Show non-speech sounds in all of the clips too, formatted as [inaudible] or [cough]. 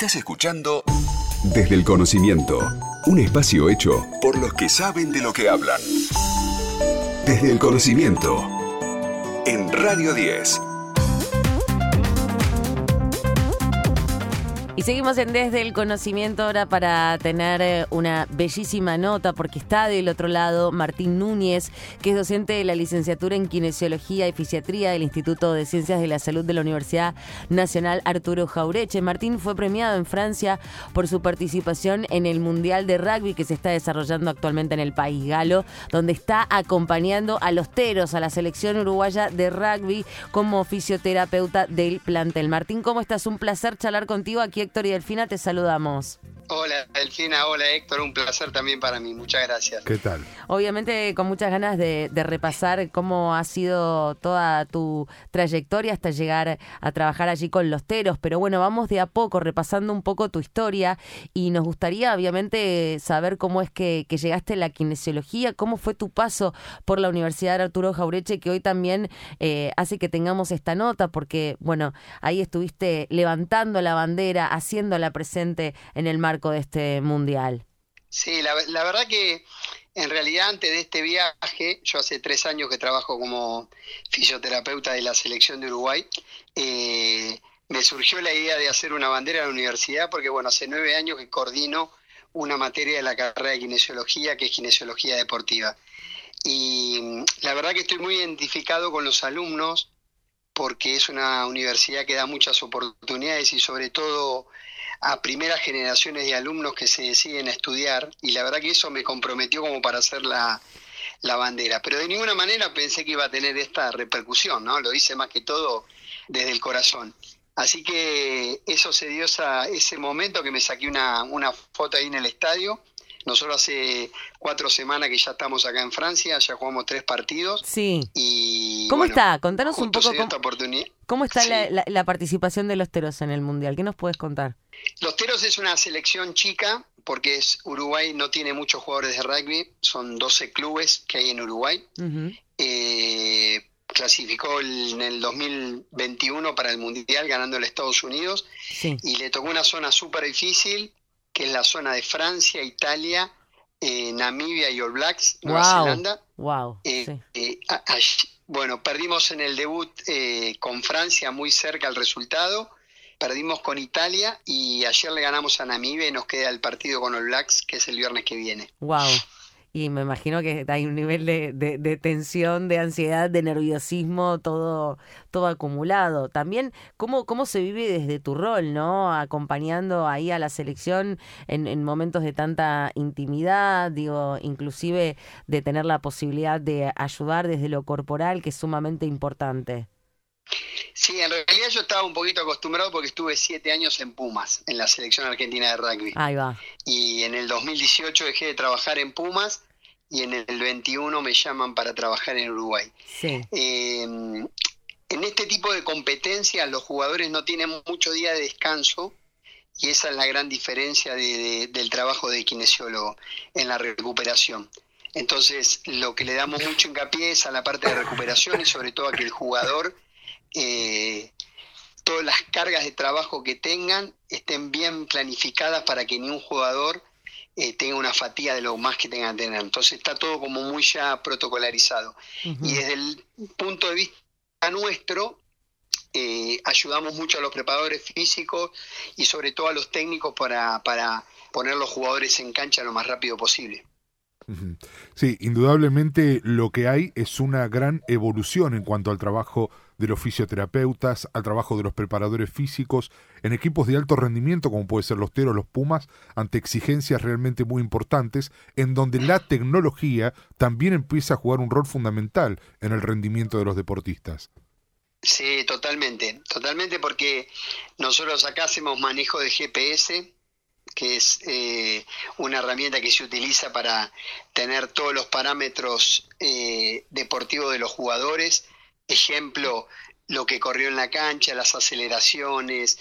Estás escuchando Desde el Conocimiento, un espacio hecho por los que saben de lo que hablan. Desde el Conocimiento, en Radio 10. Y seguimos en Desde el Conocimiento ahora para tener eh, una bellísima nota, porque está del otro lado Martín Núñez, que es docente de la licenciatura en Kinesiología y Fisiatría del Instituto de Ciencias de la Salud de la Universidad Nacional Arturo Jaureche. Martín fue premiado en Francia por su participación en el Mundial de Rugby que se está desarrollando actualmente en el país galo, donde está acompañando a los teros, a la selección uruguaya de rugby como fisioterapeuta del plantel. Martín, ¿cómo estás? Un placer charlar contigo aquí Héctor y Delfina, te saludamos. Hola Delfina, hola Héctor, un placer también para mí, muchas gracias. ¿Qué tal? Obviamente con muchas ganas de, repasar cómo ha sido toda tu trayectoria hasta llegar a trabajar allí con los teros, pero bueno, vamos de a poco repasando un poco tu historia y nos gustaría obviamente saber cómo es que, llegaste a la kinesiología, cómo fue tu paso por la Universidad de Arturo Jaureche, que hoy también eh, hace que tengamos esta nota, porque bueno, ahí estuviste levantando la bandera, haciéndola presente en el marco de este mundial? Sí, la, verdad que en realidad antes de este viaje, yo hace tres años que trabajo como fisioterapeuta de la selección de Uruguay, eh, me surgió la idea de hacer una bandera en la universidad porque bueno, hace nueve años que coordino una materia de la carrera de kinesiología que es kinesiología deportiva. Y mm, la verdad que estoy muy identificado con los alumnos porque es una universidad que da muchas oportunidades y sobre todo a primeras generaciones de alumnos que se deciden a estudiar y la verdad que eso me comprometió como para hacer la, bandera. Pero de ninguna manera pensé que iba a tener esta repercusión, ¿no? Lo hice más que todo desde el corazón. Así que eso se dio esa, ese momento que me saqué una, una foto ahí en el estadio. Nosotros hace cuatro semanas que ya estamos acá en Francia, ya jugamos tres partidos. Sí. Y, ¿Cómo está? Contanos un poco cómo, cómo está la, la, participación de los teros en el Mundial. ¿Qué nos puedes contar? Los Teros es una selección chica porque es Uruguay no tiene muchos jugadores de rugby, son 12 clubes que hay en Uruguay. Eh, clasificó en el 2021 para el Mundial ganando el Estados Unidos y le tocó una zona súper difícil que es la zona de Francia, Italia, eh, Namibia y All Blacks, Nueva Zelanda. Wow. Eh, bueno, perdimos en el debut con Francia muy cerca el resultado perdimos con Italia y ayer le ganamos a Namibia y nos queda el partido con los Blacks, que es el viernes que viene. Wow. Y me imagino que hay un nivel de, tensión, de ansiedad, de nerviosismo, todo, todo acumulado. También, ¿cómo, ¿cómo se vive desde tu rol, ¿no? Acompañando ahí a la selección en, en momentos de tanta intimidad, digo, inclusive de tener la posibilidad de ayudar desde lo corporal, que es sumamente importante. Sí, en realidad yo estaba un poquito acostumbrado porque estuve siete años en Pumas, en la selección argentina de rugby. Ahí va. Y en el 2018 dejé de trabajar en Pumas y en el 21 me llaman para trabajar en Uruguay. Sí. Em, en este tipo de competencias los jugadores no tienen mucho día de descanso y esa es la gran diferencia del trabajo de kinesiólogo en la recuperación. Entonces, lo que le damos mucho hincapié es a la parte de recuperación y sobre todo a que el jugador eh, todas las cargas de trabajo que tengan estén bien planificadas para que ni un jugador eh, tenga una fatiga de lo más que tenga que tener. Entonces está todo como muy ya protocolarizado. Y desde el punto de vista nuestro, eh, ayudamos mucho a los preparadores físicos y sobre todo a los técnicos para, para poner los jugadores en cancha lo más rápido posible. Sí, indudablemente lo que hay es una gran evolución en cuanto al trabajo de los fisioterapeutas, al trabajo de los preparadores físicos, en equipos de alto rendimiento como puede ser los Teros, los Pumas, ante exigencias realmente muy importantes, en donde la tecnología también empieza a jugar un rol fundamental en el rendimiento de los deportistas. Sí, totalmente, totalmente porque nosotros acá hacemos manejo de GPS, que es eh, una herramienta que se utiliza para tener todos los parámetros eh, deportivos de los jugadores. Ejemplo, lo que corrió en la cancha, las aceleraciones,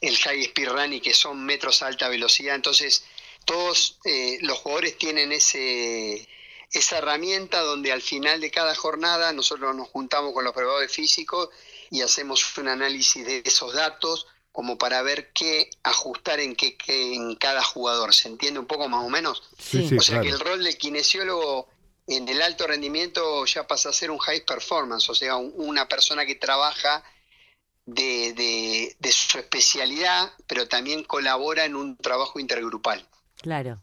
el high speed running, que son metros a alta velocidad. Entonces, todos eh, los jugadores tienen ese, esa herramienta donde al final de cada jornada nosotros nos juntamos con los preparadores físicos y hacemos un análisis de esos datos como para ver qué ajustar en qué, en cada jugador. ¿Se entiende un poco más o menos? Sí, sí, o sea claro. que el rol del kinesiólogo en el alto rendimiento ya pasa a ser un high performance, o sea, un- una persona que trabaja de, de- de su especialidad, pero también colabora en un trabajo intergrupal. Claro.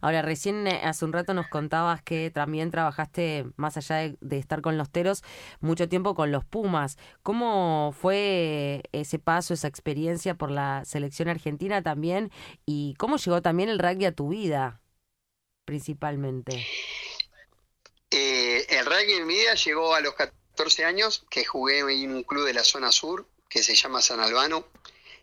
Ahora, recién eh, hace un rato nos contabas que también trabajaste, más allá de, de estar con los Teros, mucho tiempo con los Pumas. ¿Cómo fue ese paso, esa experiencia por la selección argentina también? ¿Y cómo llegó también el rugby a tu vida, principalmente? Eh, el rugby en mi vida llegó a los 14 años, que jugué en un club de la zona sur, que se llama San Albano,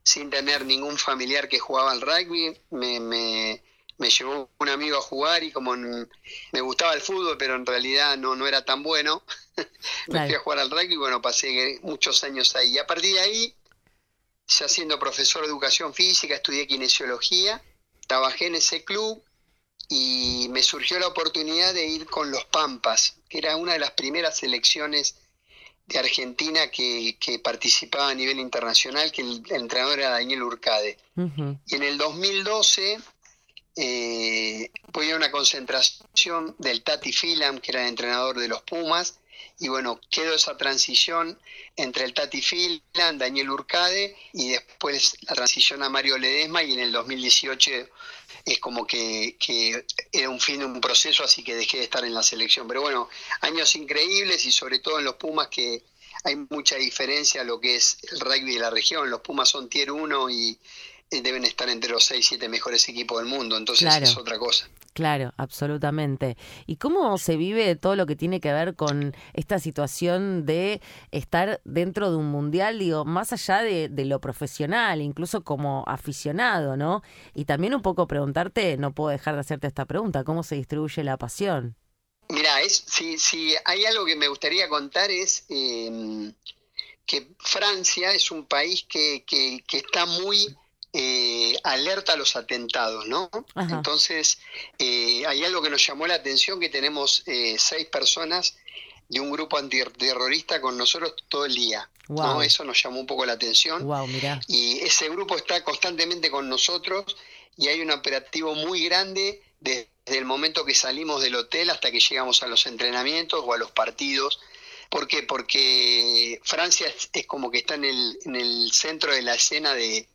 sin tener ningún familiar que jugaba al rugby. Me, me, me llevó un amigo a jugar y como me gustaba el fútbol, pero en realidad no, no era tan bueno, [laughs] me Claro. fui a jugar al rugby y bueno, pasé muchos años ahí. Y a partir de ahí, ya siendo profesor de educación física, estudié kinesiología, trabajé en ese club y me surgió la oportunidad de ir con los Pampas, que era una de las primeras selecciones de Argentina que, que participaba a nivel internacional, que el, el entrenador era Daniel Urcade. Y en el 2012 eh, voy a una concentración del Tati Filam, que era el entrenador de los Pumas, y bueno, quedó esa transición entre el Tati Filam, Daniel Urcade, y después la transición a Mario Ledesma, y en el 2018 es como que, que era un fin de un proceso, así que dejé de estar en la selección. Pero bueno, años increíbles y sobre todo en los Pumas que hay mucha diferencia a lo que es el rugby de la región. Los Pumas son tier 1 y deben estar entre los 6, 7 mejores equipos del mundo, entonces Claro. es otra cosa. Claro, absolutamente. ¿Y cómo se vive todo lo que tiene que ver con esta situación de estar dentro de un mundial, digo, más allá de, de lo profesional, incluso como aficionado, ¿no? Y también un poco preguntarte, no puedo dejar de hacerte esta pregunta, ¿cómo se distribuye la pasión? Mira, es, si, si hay algo que me gustaría contar es eh, que Francia es un país que, que, que está muy eh, alerta a los atentados, ¿no? Ajá. Entonces, eh, hay algo que nos llamó la atención, que tenemos eh, seis personas de un grupo antiterrorista con nosotros todo el día, ¿no? Eso nos llamó un poco la atención. Wow, mirá. y ese grupo está constantemente con nosotros y hay un operativo muy grande desde el momento que salimos del hotel hasta que llegamos a los entrenamientos o a los partidos. ¿Por qué? Porque Francia es, es como que está en el, en el centro de la escena de,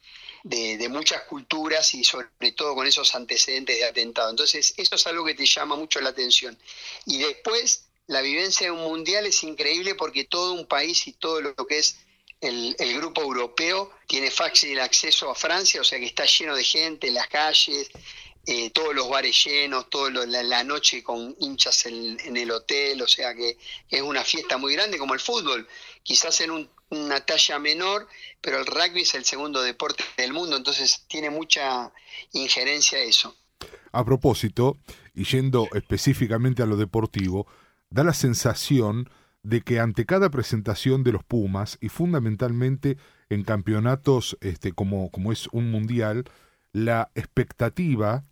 de, muchas culturas y sobre todo con esos antecedentes de atentado. Entonces, eso es algo que te llama mucho la atención. Y después, la vivencia de un mundial es increíble porque todo un país y todo lo que es el, grupo europeo tiene fácil acceso a Francia, o sea que está lleno de gente en las calles, eh, todos los bares llenos, toda la, la noche con hinchas en, en el hotel, o sea que es una fiesta muy grande como el fútbol, quizás en un- una talla menor, pero el rugby es el segundo deporte del mundo, entonces tiene mucha injerencia eso. A propósito, y yendo específicamente a lo deportivo, da la sensación de que ante cada presentación de los Pumas, y fundamentalmente en campeonatos este, como, como es un mundial, la expectativa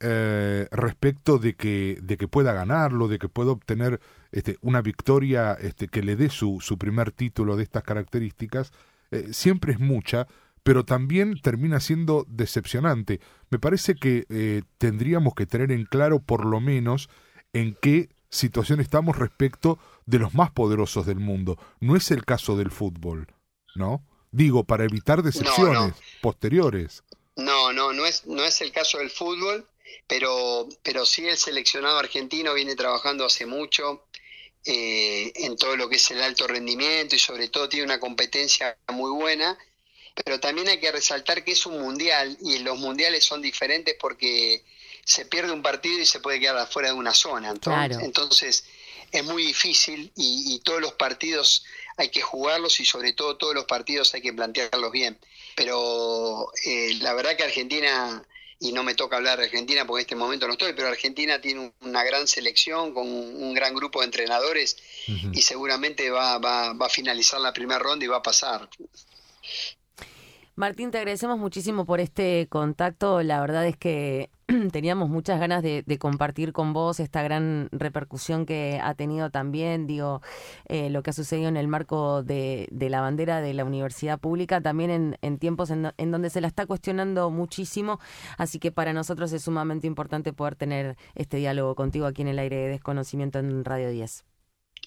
eh, respecto de que, de que pueda ganarlo, de que pueda obtener este, una victoria este, que le dé su, su primer título de estas características, eh, siempre es mucha, pero también termina siendo decepcionante. Me parece que eh, tendríamos que tener en claro por lo menos en qué situación estamos respecto de los más poderosos del mundo. No es el caso del fútbol, ¿no? Digo, para evitar decepciones posteriores. No, no, no es, no es el caso del fútbol, pero, pero sí el seleccionado argentino viene trabajando hace mucho eh, en todo lo que es el alto rendimiento y sobre todo tiene una competencia muy buena, pero también hay que resaltar que es un mundial y los mundiales son diferentes porque se pierde un partido y se puede quedar afuera de una zona. Entonces, Claro. entonces es muy difícil y, y todos los partidos hay que jugarlos y sobre todo todos los partidos hay que plantearlos bien. Pero eh, la verdad que Argentina, y no me toca hablar de Argentina porque en este momento no estoy, pero Argentina tiene un- una gran selección con un, gran grupo de entrenadores y seguramente va, va, va a finalizar la primera ronda y va a pasar. Martín, te agradecemos muchísimo por este contacto. La verdad es que [clears throat] teníamos muchas ganas de, compartir con vos esta gran repercusión que ha tenido también, digo, eh, lo que ha sucedido en el marco de, la bandera de la universidad pública, también en, tiempos en, donde se la está cuestionando muchísimo, así que para nosotros es sumamente importante poder tener este diálogo contigo aquí en el aire de desconocimiento en Radio 10.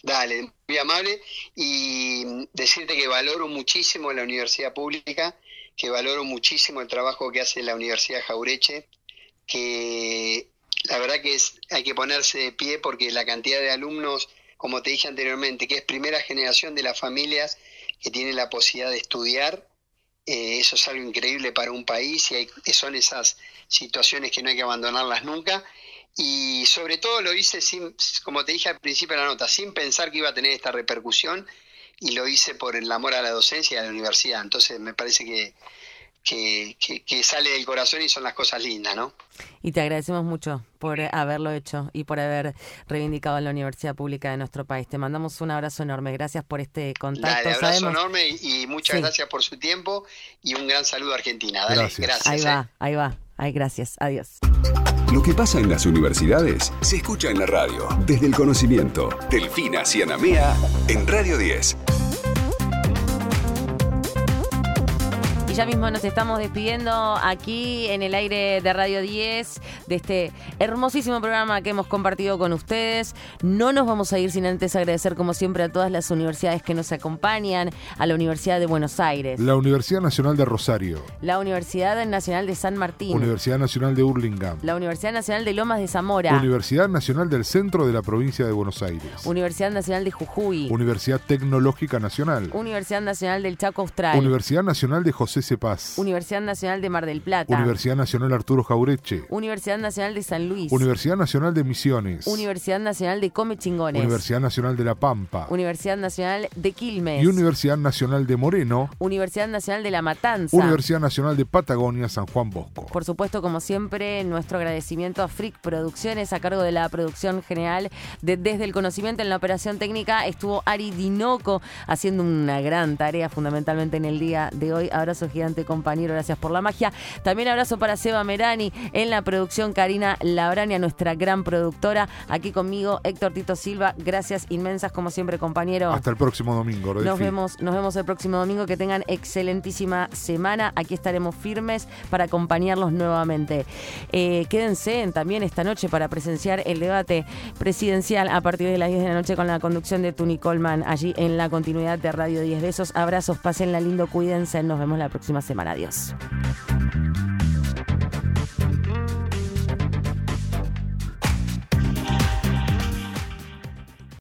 Dale, muy amable y decirte que valoro muchísimo la universidad pública, que valoro muchísimo el trabajo que hace la Universidad Jaureche, que la verdad que es, hay que ponerse de pie porque la cantidad de alumnos, como te dije anteriormente, que es primera generación de las familias que tienen la posibilidad de estudiar, eh, eso es algo increíble para un país y hay, son esas situaciones que no hay que abandonarlas nunca. Y sobre todo lo hice sin, como te dije al principio de la nota, sin pensar que iba a tener esta repercusión y lo hice por el amor a la docencia y a la universidad. Entonces me parece que, que, sale del corazón y son las cosas lindas, ¿no? Y te agradecemos mucho por haberlo hecho y por haber reivindicado la universidad pública de nuestro país. Te mandamos un abrazo enorme. Gracias por este contacto. Un abrazo enorme y, muchas gracias por su tiempo y un gran saludo a Argentina. Dale, gracias. ahí va, ¿eh? ahí va. Ay, gracias. Adiós. Lo que pasa en las universidades se escucha en la radio. Desde el conocimiento. Delfina Cianamea en Radio 10. Ya mismo nos estamos despidiendo aquí en el aire de Radio 10 de este hermosísimo programa que hemos compartido con ustedes. No nos vamos a ir sin antes agradecer como siempre a todas las universidades que nos acompañan, a la Universidad de Buenos Aires, la Universidad Nacional de Rosario, la Universidad Nacional de San Martín, Universidad Nacional de Hurlingham, la Universidad Nacional de Lomas de Zamora, Universidad Nacional del Centro de la Provincia de Buenos Aires, Universidad Nacional de Jujuy, Universidad Tecnológica Nacional, Universidad Nacional del Chaco Austral, Universidad Nacional de José Paz. Universidad Nacional de Mar del Plata. Universidad Nacional Arturo Jaureche. Universidad Nacional de San Luis. Universidad Nacional de Misiones. Universidad Nacional de Come Chingones. Universidad Nacional de La Pampa. Universidad Nacional de Quilmes. Y Universidad Nacional de Moreno. Universidad Nacional de La Matanza. Universidad Nacional de Patagonia, San Juan Bosco. Por supuesto, como siempre, nuestro agradecimiento a Frick Producciones a cargo de la producción general de Desde el Conocimiento en la operación técnica. Estuvo Ari Dinoco haciendo una gran tarea fundamentalmente en el día de hoy. Abrazo gigante compañero, gracias por la magia. También abrazo para Seba Merani en la producción, Karina Labrania, nuestra gran productora. Aquí conmigo, Héctor Tito Silva. Gracias inmensas, como siempre, compañero. Hasta el próximo domingo, Nos vemos, nos vemos el próximo domingo. Que tengan excelentísima semana. Aquí estaremos firmes para acompañarlos nuevamente. Eh, quédense también esta noche para presenciar el debate presidencial a partir de las 10 de la noche con la conducción de Tuni Colman allí en la continuidad de Radio 10 Besos. Abrazos, pásenla lindo, cuídense. Nos vemos la próxima semana. Adiós.